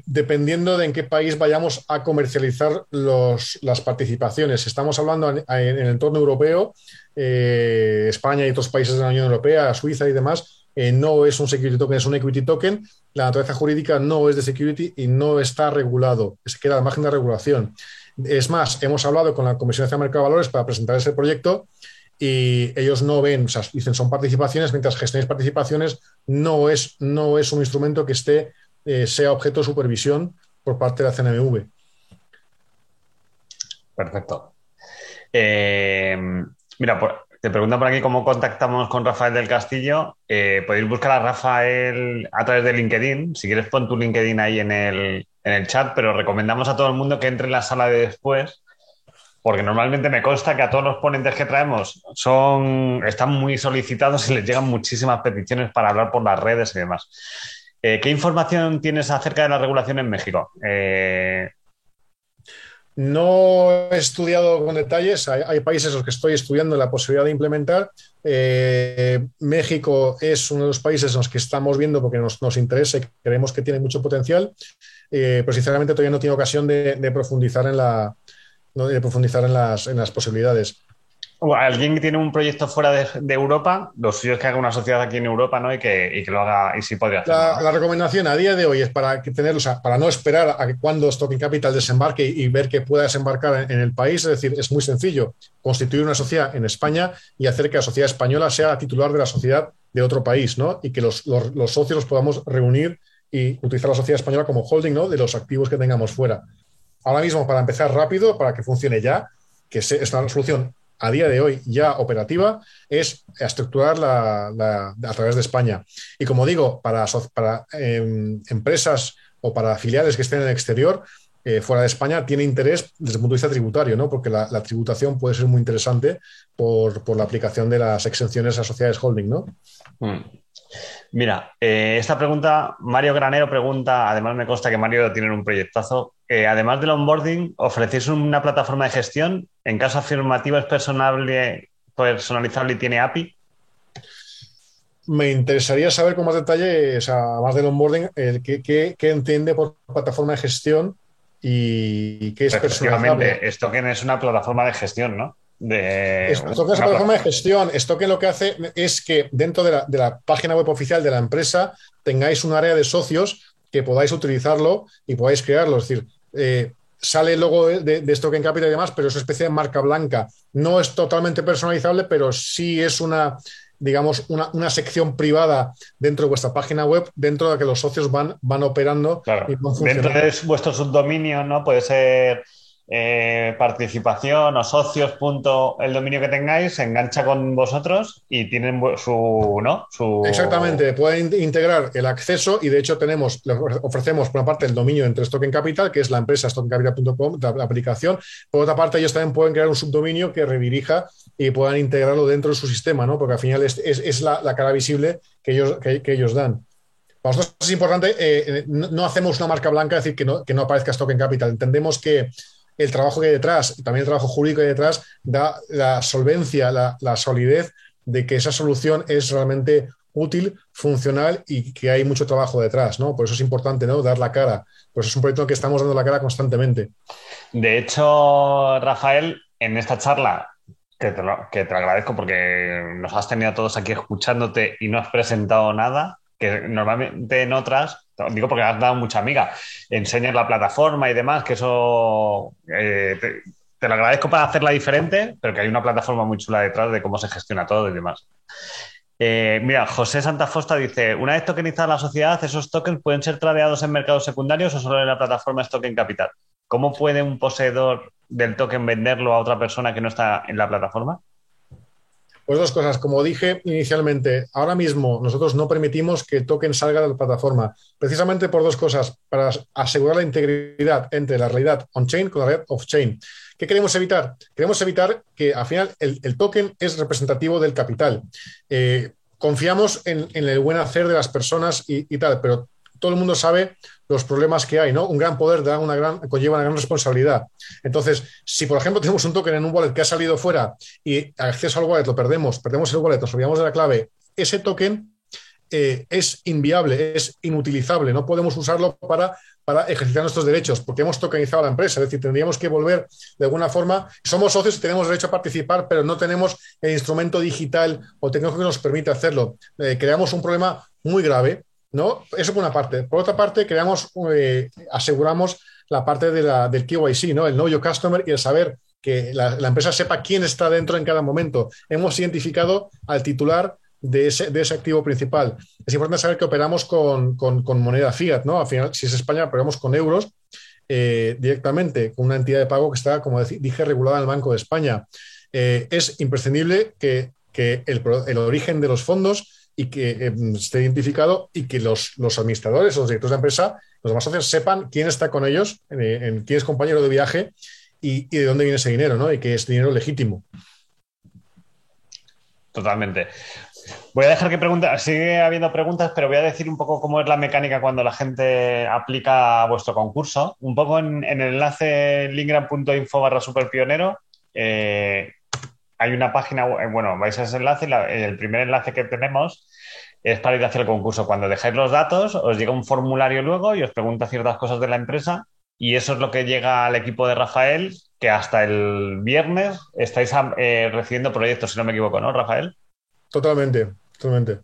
dependiendo de en qué país vayamos a comercializar las participaciones. Estamos hablando en, el entorno europeo, eh, España y otros países de la Unión Europea, Suiza y demás, eh, no es un security token, es un equity token. La naturaleza jurídica no es de security y no está regulado, se queda al margen de regulación. Es más, hemos hablado con la Comisión de Mercado de Valores para presentar ese proyecto y ellos no ven, o sea, dicen son participaciones, mientras gestiones participaciones no es, no es un instrumento que esté, eh, sea objeto de supervisión por parte de la CNMV. Perfecto. Eh, mira, Te pregunta por aquí cómo contactamos con Rafael del Castillo. Eh, podéis buscar a Rafael a través de LinkedIn. Si quieres, pon tu LinkedIn ahí en el, en el chat, pero recomendamos a todo el mundo que entre en la sala de después, porque normalmente me consta que a todos los ponentes que traemos son, están muy solicitados y les llegan muchísimas peticiones para hablar por las redes y demás. Eh, ¿Qué información tienes acerca de la regulación en México? Eh, no he estudiado con detalles, hay, países en los que estoy estudiando la posibilidad de implementar. Eh, México es uno de los países en los que estamos viendo porque nos, interesa y creemos que tiene mucho potencial, pero sinceramente todavía no tengo ocasión de, profundizar, en, la, de profundizar en, las, en las posibilidades alguien que tiene un proyecto fuera de, Europa, lo suyo es que haga una sociedad aquí en Europa ¿no? y, que, lo haga y sí podría hacerlo. La, recomendación a día de hoy es para tener, para no esperar a que cuando Stocking Capital desembarque y, ver que pueda desembarcar en, el país, es decir, es muy sencillo, constituir una sociedad en España y hacer que la sociedad española sea titular de la sociedad de otro país, ¿no? Y que los, socios los podamos reunir y utilizar la sociedad española como holding, ¿no? De los activos que tengamos fuera. Ahora mismo, para empezar rápido, para que funcione ya, que es una solución a día de hoy ya operativa es estructurar la, a través de España. Y como digo, para, em, empresas o para filiales que estén en el exterior, eh, fuera de España, tiene interés desde el punto de vista tributario, ¿no? porque la, tributación puede ser muy interesante por, la aplicación de las exenciones a sociedades holding. ¿no? Mm. Mira, eh, esta pregunta, Mario Granero pregunta, además me consta que Mario tiene un proyectazo, eh, además del onboarding, ¿ofrecéis una plataforma de gestión? En caso afirmativo es personalizable, personalizable y tiene API. Me interesaría saber con más detalle, o sea, más del onboarding, qué, entiende por plataforma de gestión y qué es personalizable. Esto es una plataforma de gestión, ¿no? De... Esto es una plataforma de gestión. Que lo que hace es que dentro de la, página web oficial de la empresa tengáis un área de socios que podáis utilizarlo y podáis crearlo. Es decir, eh, sale el logo de, de, Stock Capital y demás, pero es una especie de marca blanca. No es totalmente personalizable, pero sí es una, digamos, una, sección privada dentro de vuestra página web, dentro de la que los socios van, van operando. Y dentro de vuestro subdominio, ¿no? Puede ser eh, participación o socios, punto, el dominio que tengáis, se engancha con vosotros y tienen su, ¿no? Su... Exactamente, pueden integrar el acceso y de hecho tenemos, ofrecemos por una parte el dominio entre Stock Capital, que es la empresa stockcapital.com, la aplicación, por otra parte ellos también pueden crear un subdominio que redirija y puedan integrarlo dentro de su sistema, ¿no? Porque al final es, la, cara visible que ellos, que, ellos dan. Para nosotros es importante, eh, no, hacemos una marca blanca, es decir, que no, que no aparezca Stock Capital. Entendemos que el trabajo que hay detrás también el trabajo jurídico que hay detrás da la solvencia, la, solidez de que esa solución es realmente útil, funcional y que hay mucho trabajo detrás, ¿no? Por eso es importante, ¿no? Dar la cara. Pues es un proyecto que estamos dando la cara constantemente. De hecho, Rafael, en esta charla, que te, lo, que te agradezco porque nos has tenido a todos aquí escuchándote y no has presentado nada, que normalmente en otras digo porque has dado mucha amiga, enseñas la plataforma y demás, que eso eh, te, lo agradezco para hacerla diferente, pero que hay una plataforma muy chula detrás de cómo se gestiona todo y demás. Eh, mira, José Santa Fosta dice, una vez tokenizada la sociedad, esos tokens pueden ser tradeados en mercados secundarios o solo en la plataforma Token Capital. ¿Cómo puede un poseedor del token venderlo a otra persona que no está en la plataforma? Pues dos cosas. Como dije inicialmente, ahora mismo nosotros no permitimos que token salga de la plataforma, precisamente por dos cosas, para asegurar la integridad entre la realidad on-chain con la realidad off-chain. ¿Qué queremos evitar? Queremos evitar que al final el, token es representativo del capital. Eh, confiamos en, el buen hacer de las personas y tal, pero todo el mundo sabe los problemas que hay, ¿no? Un gran poder da una gran, conlleva una gran responsabilidad. Entonces, si por ejemplo tenemos un token en un wallet que ha salido fuera y acceso al wallet lo perdemos, perdemos el wallet, nos olvidamos de la clave, ese token eh, es inviable, es inutilizable, no podemos usarlo para, para ejercitar nuestros derechos porque hemos tokenizado la empresa, es decir, tendríamos que volver de alguna forma, somos socios y tenemos derecho a participar, pero no tenemos el instrumento digital o tecnológico que nos permite hacerlo. Eh, creamos un problema muy grave ¿no? Eso por una parte. Por otra parte, creamos, eh, aseguramos la parte de la, del KYC, ¿no? El Know Your Customer y el saber que la, empresa sepa quién está dentro en cada momento. Hemos identificado al titular de ese, de ese activo principal. Es importante saber que operamos con, moneda fiat, ¿no? Al final, si es España, operamos con euros eh, directamente, con una entidad de pago que está, como dije, regulada en el Banco de España. eh, es imprescindible que, el, origen de los fondos y que esté identificado y que los, los, administradores, los directores de empresa, los demás socios sepan quién está con ellos, en, quién es compañero de viaje y, de dónde viene ese dinero, ¿no? Y que es dinero legítimo. Totalmente. Voy a dejar que pregunte, sigue habiendo preguntas, pero voy a decir un poco cómo es la mecánica cuando la gente aplica vuestro concurso. Un poco en, el enlace lingram.info barra superpionero eh, hay una página, eh, bueno, vais a ese enlace y el primer enlace que tenemos es para ir hacia el concurso. Cuando dejáis los datos, os llega un formulario luego y os pregunta ciertas cosas de la empresa y eso es lo que llega al equipo de Rafael, que hasta el viernes estáis eh, recibiendo proyectos, si no me equivoco, ¿no, Rafael? Totalmente, totalmente.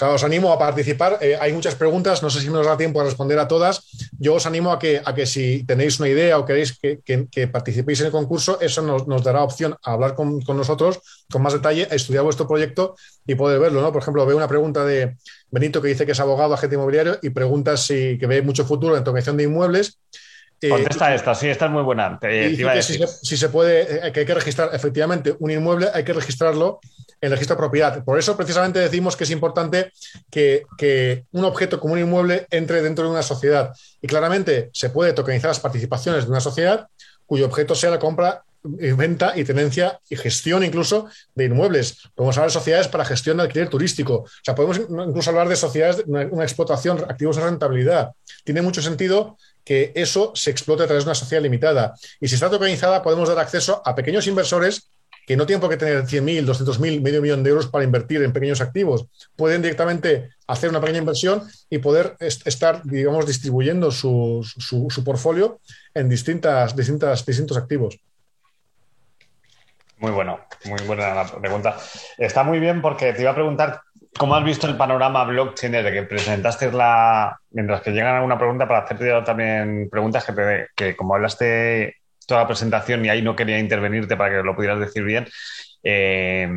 Sea, os animo a participar. Eh, hay muchas preguntas, no sé si nos da tiempo a responder a todas. Yo os animo a que, a que si tenéis una idea o queréis que, participéis en el concurso, eso nos, dará opción a hablar con, nosotros con más detalle, a estudiar vuestro proyecto y poder verlo. ¿no? Por ejemplo, veo una pregunta de Benito que dice que es abogado, agente inmobiliario y pregunta si que ve mucho futuro en tocación de inmuebles. Eh, Contesta esta, sí, esta es muy buena. si, se, puede, eh, que hay que registrar efectivamente un inmueble, hay que registrarlo el registro de propiedad. Por eso, precisamente, decimos que es importante que, un objeto como un inmueble entre dentro de una sociedad. Y claramente se puede tokenizar las participaciones de una sociedad cuyo objeto sea la compra venta y tenencia y gestión incluso de inmuebles. Podemos hablar de sociedades para gestión de alquiler turístico. O sea, podemos incluso hablar de sociedades de una, explotación, activos de rentabilidad. Tiene mucho sentido que eso se explote a través de una sociedad limitada. Y si está tokenizada, podemos dar acceso a pequeños inversores que no tienen por qué tener 100.000, 200.000, medio millón de euros para invertir en pequeños activos. Pueden directamente hacer una pequeña inversión y poder estar, digamos, distribuyendo su, su, portfolio en distintas, distintas, distintos activos. Muy bueno, muy buena la pregunta. Está muy bien porque te iba a preguntar cómo has visto el panorama blockchain desde que presentaste la. Mientras que llegan alguna pregunta, para hacerte también preguntas que, te, que como hablaste toda la presentación y ahí no quería intervenirte para que lo pudieras decir bien. Eh,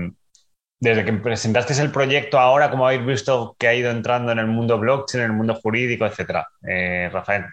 desde que presentaste el proyecto ahora, ¿cómo habéis visto que ha ido entrando en el mundo blockchain, en el mundo jurídico, etcétera? Eh, Rafael.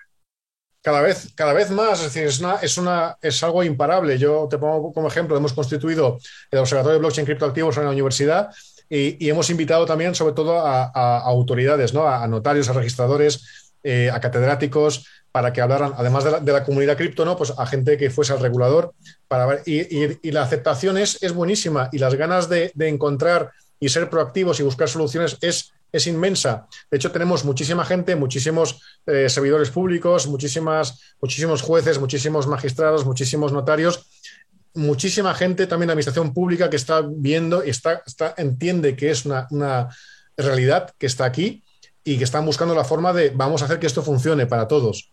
Cada vez, cada vez más, es decir, es, una, es, algo imparable. Yo te pongo como ejemplo, hemos constituido el Observatorio de Blockchain Criptoactivos en la universidad y, hemos invitado también, sobre todo, a, autoridades, ¿no? a, notarios, a registradores, eh, a catedráticos, para que hablaran, además de la, comunidad cripto, ¿no? pues a gente que fuese al regulador. Para ver, y, la aceptación es, es, buenísima y las ganas de, encontrar y ser proactivos y buscar soluciones es es inmensa. De hecho, tenemos muchísima gente, muchísimos eh, servidores públicos, muchísimas, muchísimos jueces, muchísimos magistrados, muchísimos notarios, muchísima gente también de administración pública que está viendo y está, está, entiende que es una, realidad que está aquí y que están buscando la forma de vamos a hacer que esto funcione para todos.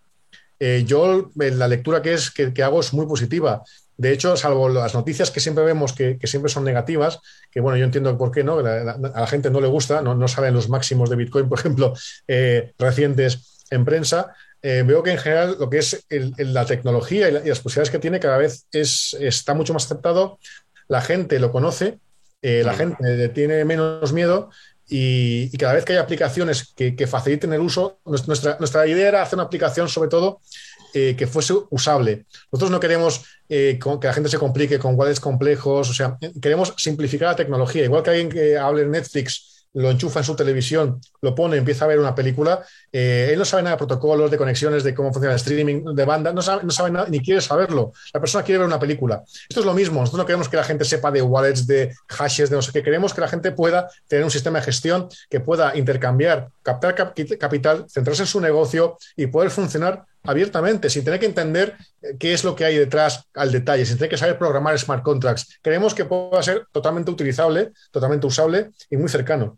Eh, yo, la lectura que, es, que hago es muy positiva. De hecho, salvo las noticias que siempre vemos que, siempre son negativas, que bueno, yo entiendo por qué no, a la gente no le gusta, no, no saben los máximos de Bitcoin, por ejemplo, eh, recientes en prensa, eh, veo que en general lo que es la tecnología y, las posibilidades que tiene cada vez es, está mucho más aceptado, la gente lo conoce, eh, la gente tiene menos miedo y, cada vez que hay aplicaciones que, faciliten el uso, nuestra, nuestra idea era hacer una aplicación sobre todo eh, que fuese usable. Nosotros no queremos eh, que la gente se complique con wallets complejos, o sea, queremos simplificar la tecnología. Igual que alguien que hable en Netflix lo enchufa en su televisión, lo pone, empieza a ver una película, eh, él no sabe nada de protocolos, de conexiones, de cómo funciona el streaming, de banda, no sabe, no sabe nada, ni quiere saberlo. La persona quiere ver una película. Esto es lo mismo, nosotros no queremos que la gente sepa de wallets, de hashes, de no sé qué, queremos que la gente pueda tener un sistema de gestión que pueda intercambiar, captar capital, centrarse en su negocio y poder funcionar abiertamente, sin tener que entender eh, qué es lo que hay detrás al detalle, sin tener que saber programar smart contracts. Queremos que pueda ser totalmente utilizable, totalmente usable y muy cercano.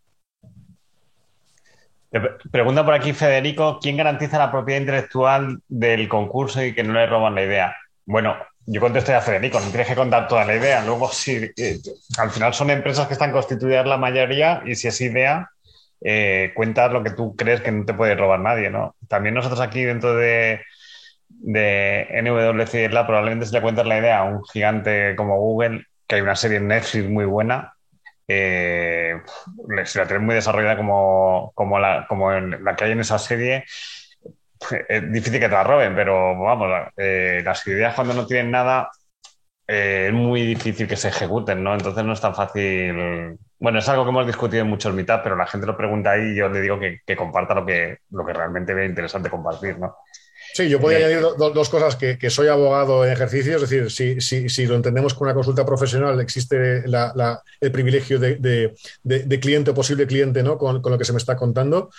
Pregunta por aquí Federico, ¿quién garantiza la propiedad intelectual del concurso y que no le roban la idea? Bueno, yo contesto a Federico, no tienes que contar toda la idea. Luego, si eh, al final son empresas que están constituidas la mayoría y si es idea, eh, cuentas lo que tú crees que no te puede robar nadie, ¿no? También nosotros aquí dentro de, de NWC probablemente se le cuentas la idea a un gigante como Google, que hay una serie en Netflix muy buena, eh, si la tienes muy desarrollada como, como, la, como la que hay en esa serie, es difícil que te la roben, pero vamos, eh, las ideas cuando no tienen nada eh, es muy difícil que se ejecuten, ¿no? Entonces no es tan fácil. Bueno, es algo que hemos discutido en muchos mitad, pero la gente lo pregunta ahí y yo le digo que, comparta lo que, lo que realmente ve interesante compartir, ¿no? Sí, yo podría añadir dos cosas, que, soy abogado en ejercicio, es decir, si, si, si lo entendemos con una consulta profesional, existe el privilegio de, cliente o posible cliente ¿no? Con, con, lo que se me está contando,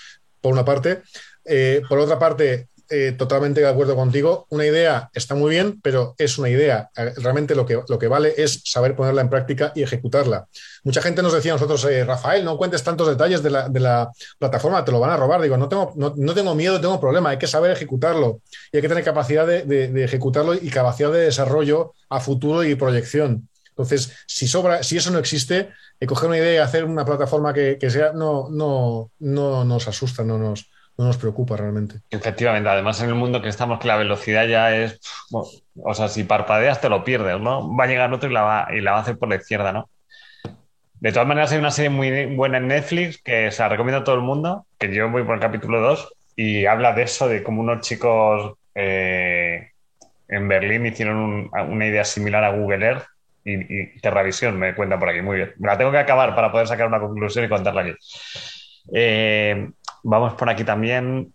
por una parte. Eh, por otra parte, eh, totalmente de acuerdo contigo. Una idea está muy bien, pero es una idea. Eh, realmente lo que, lo que vale es saber ponerla en práctica y ejecutarla. Mucha gente nos decía a nosotros, eh, Rafael, no cuentes tantos detalles de la, plataforma, te lo van a robar. Digo, no tengo, no, tengo miedo, tengo problema, hay que saber ejecutarlo y hay que tener capacidad de, ejecutarlo y capacidad de desarrollo a futuro y proyección. Entonces, si sobra, si eso no existe, coger una idea y hacer una plataforma que, que sea, no, no, no nos asusta, no nos, no nos preocupa realmente. Efectivamente, además en el mundo que estamos, que la velocidad ya es, o sea, si parpadeas te lo pierdes, ¿no? Va a llegar otro y la va, y la va a hacer por la izquierda, ¿no? De todas maneras, hay una serie muy buena en Netflix que se la recomiendo a todo el mundo, que yo voy por el capítulo 2 y habla de eso, de cómo unos chicos eh, en Berlín hicieron una idea similar a Google Earth y, y Terravisión, me cuenta por aquí, muy bien. Me la tengo que acabar para poder sacar una conclusión y contarla aquí. Eh, Vamos por aquí también.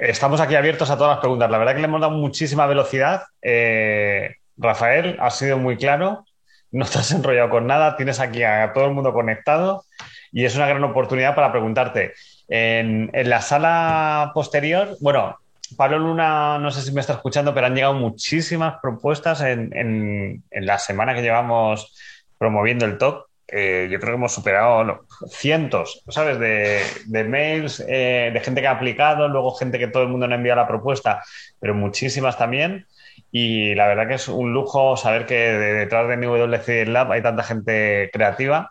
Estamos aquí abiertos a todas las preguntas. La verdad que le hemos dado muchísima velocidad. Eh, Rafael, has sido muy claro. No estás enrollado con nada. Tienes aquí a todo el mundo conectado y es una gran oportunidad para preguntarte. En, la sala posterior, bueno, Pablo Luna, no sé si me está escuchando, pero han llegado muchísimas propuestas en, en la semana que llevamos promoviendo el talk eh, yo creo que hemos superado cientos, ¿sabes? De, mails, eh, de gente que ha aplicado, luego gente que todo el mundo le ha enviado la propuesta, pero muchísimas también. Y la verdad que es un lujo saber que detrás de NWC Lab hay tanta gente creativa.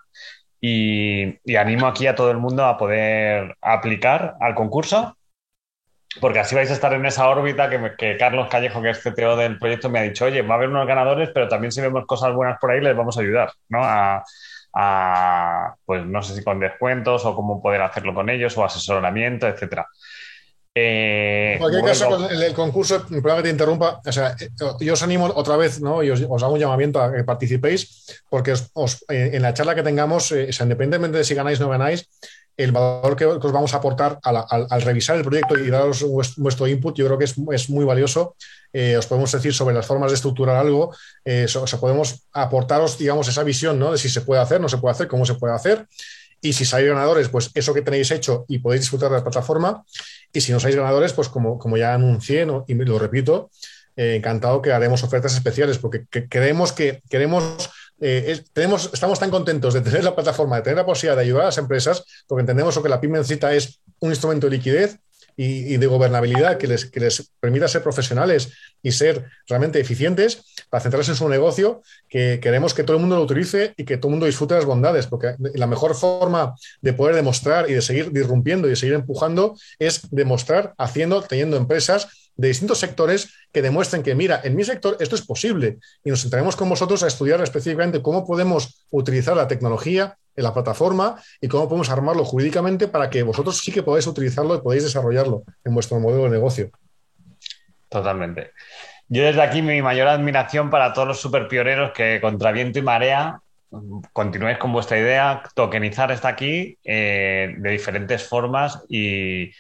Y, animo aquí a todo el mundo a poder aplicar al concurso, porque así vais a estar en esa órbita que, que, Carlos Callejo, que es CTO del proyecto, me ha dicho, oye, va a haber unos ganadores, pero también si vemos cosas buenas por ahí, les vamos a ayudar, ¿no? A, pues no sé si con descuentos o cómo poder hacerlo con ellos o asesoramiento, etcétera. Eh, en cualquier caso, el, concurso, perdón que te interrumpa, o sea, yo os animo otra vez, ¿no? Y os, hago un llamamiento a que participéis, porque en la charla que tengamos, eh, independientemente de si ganáis o no ganáis, el valor que, os vamos a aportar al, revisar el proyecto y daros vuestro, input, yo creo que es, muy valioso. Eh, os podemos decir sobre las formas de estructurar algo, eh, o sea, podemos aportaros, digamos, esa visión ¿no? de si se puede hacer, no se puede hacer, cómo se puede hacer. Y si sois ganadores, pues eso que tenéis hecho y podéis disfrutar de la plataforma. Y si no sois ganadores, pues como, ya anuncié y lo repito, eh, encantado que haremos ofertas especiales porque creemos que queremos eh, tenemos, estamos tan contentos de tener la plataforma, de tener la posibilidad de ayudar a las empresas, porque entendemos que la pyme necesita es un instrumento de liquidez y, de gobernabilidad que les, que les, permita ser profesionales y ser realmente eficientes para centrarse en su negocio, que queremos que todo el mundo lo utilice y que todo el mundo disfrute las bondades, porque la mejor forma de poder demostrar y de seguir disrumpiendo y de seguir empujando es demostrar haciendo, teniendo empresas de distintos sectores que demuestren que, mira, en mi sector esto es posible y nos sentaremos con vosotros a estudiar específicamente cómo podemos utilizar la tecnología en la plataforma y cómo podemos armarlo jurídicamente para que vosotros sí que podáis utilizarlo y podáis desarrollarlo en vuestro modelo de negocio. Totalmente. Yo desde aquí mi mayor admiración para todos los super pioneros que contra viento y marea continuéis con vuestra idea, tokenizar está aquí eh, de diferentes formas y,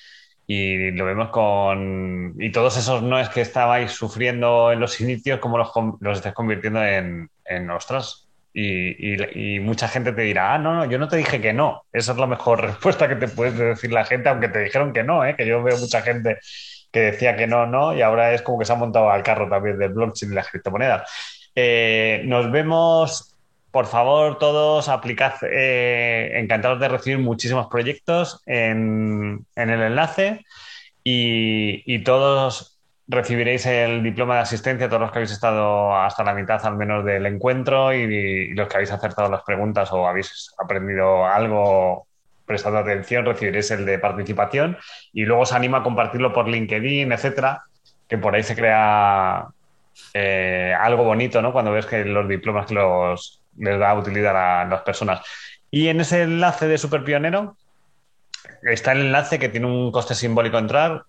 y lo vemos con. Y todos esos noes que estabais sufriendo en los inicios, como los, los estáis convirtiendo en, ostras. Y, mucha gente te dirá, ah, no, no, yo no te dije que no. Esa es la mejor respuesta que te puede decir la gente, aunque te dijeron que no, ¿eh? que yo veo mucha gente que decía que no, no, y ahora es como que se ha montado al carro también del blockchain y las criptomonedas. Eh, nos vemos por favor, todos aplicad, eh, encantados de recibir muchísimos proyectos en, el enlace y, todos recibiréis el diploma de asistencia, todos los que habéis estado hasta la mitad al menos del encuentro y, los que habéis acertado las preguntas o habéis aprendido algo prestando atención, recibiréis el de participación y luego os anima a compartirlo por LinkedIn, etcétera, que por ahí se crea eh, algo bonito, ¿no? Cuando ves que los diplomas que los, les da utilidad a las personas. Y en ese enlace de Super Pionero está el enlace que tiene un coste simbólico entrar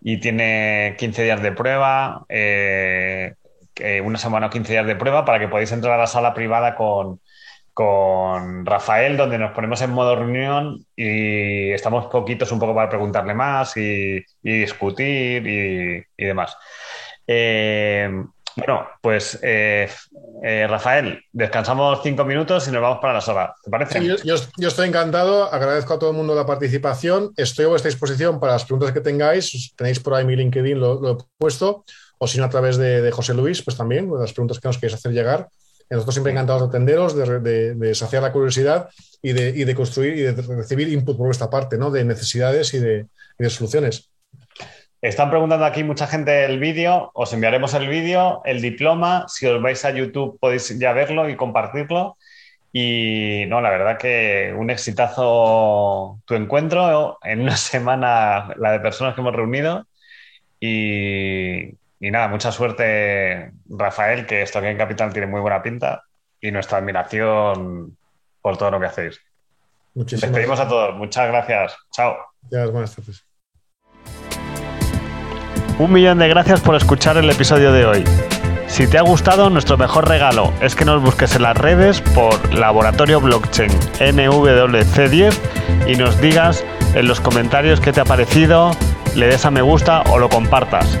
y tiene 15 días de prueba, eh, una semana o 15 días de prueba para que podáis entrar a la sala privada con, con Rafael, donde nos ponemos en modo reunión y estamos poquitos un poco para preguntarle más y, discutir y, demás. Eh, bueno, pues eh, eh, Rafael, descansamos cinco minutos y nos vamos para la sala. ¿Te parece? yo, estoy encantado, agradezco a todo el mundo la participación. Estoy a vuestra disposición para las preguntas que tengáis. Tenéis por ahí mi LinkedIn, lo, he puesto, o si no a través de, José Luis, pues también, las preguntas que nos queréis hacer llegar. Nosotros siempre encantados de atenderos, de, saciar la curiosidad y de, construir y de recibir input por vuestra parte, ¿no? De necesidades y de, soluciones. Están preguntando aquí mucha gente el vídeo, os enviaremos el vídeo, el diploma, si os vais a YouTube podéis ya verlo y compartirlo. Y no, la verdad que un exitazo tu encuentro, en una semana la de personas que hemos reunido y, y nada, mucha suerte, Rafael, que esto aquí en Capital tiene muy buena pinta y nuestra admiración por todo lo que hacéis. Muchísimas Despedimos a todos. Muchas gracias. Chao. Ya, buenas tardes. Un millón de gracias por escuchar el episodio de hoy. Si te ha gustado, nuestro mejor regalo es que nos busques en las redes por Laboratorio Blockchain NWC10 y nos digas en los comentarios qué te ha parecido, le des a me gusta o lo compartas.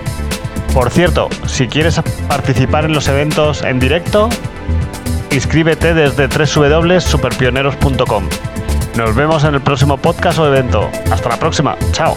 Por cierto, si quieres participar en los eventos en directo, inscríbete desde www.superpioneros.com. Nos vemos en el próximo podcast o evento. Hasta la próxima. Chao.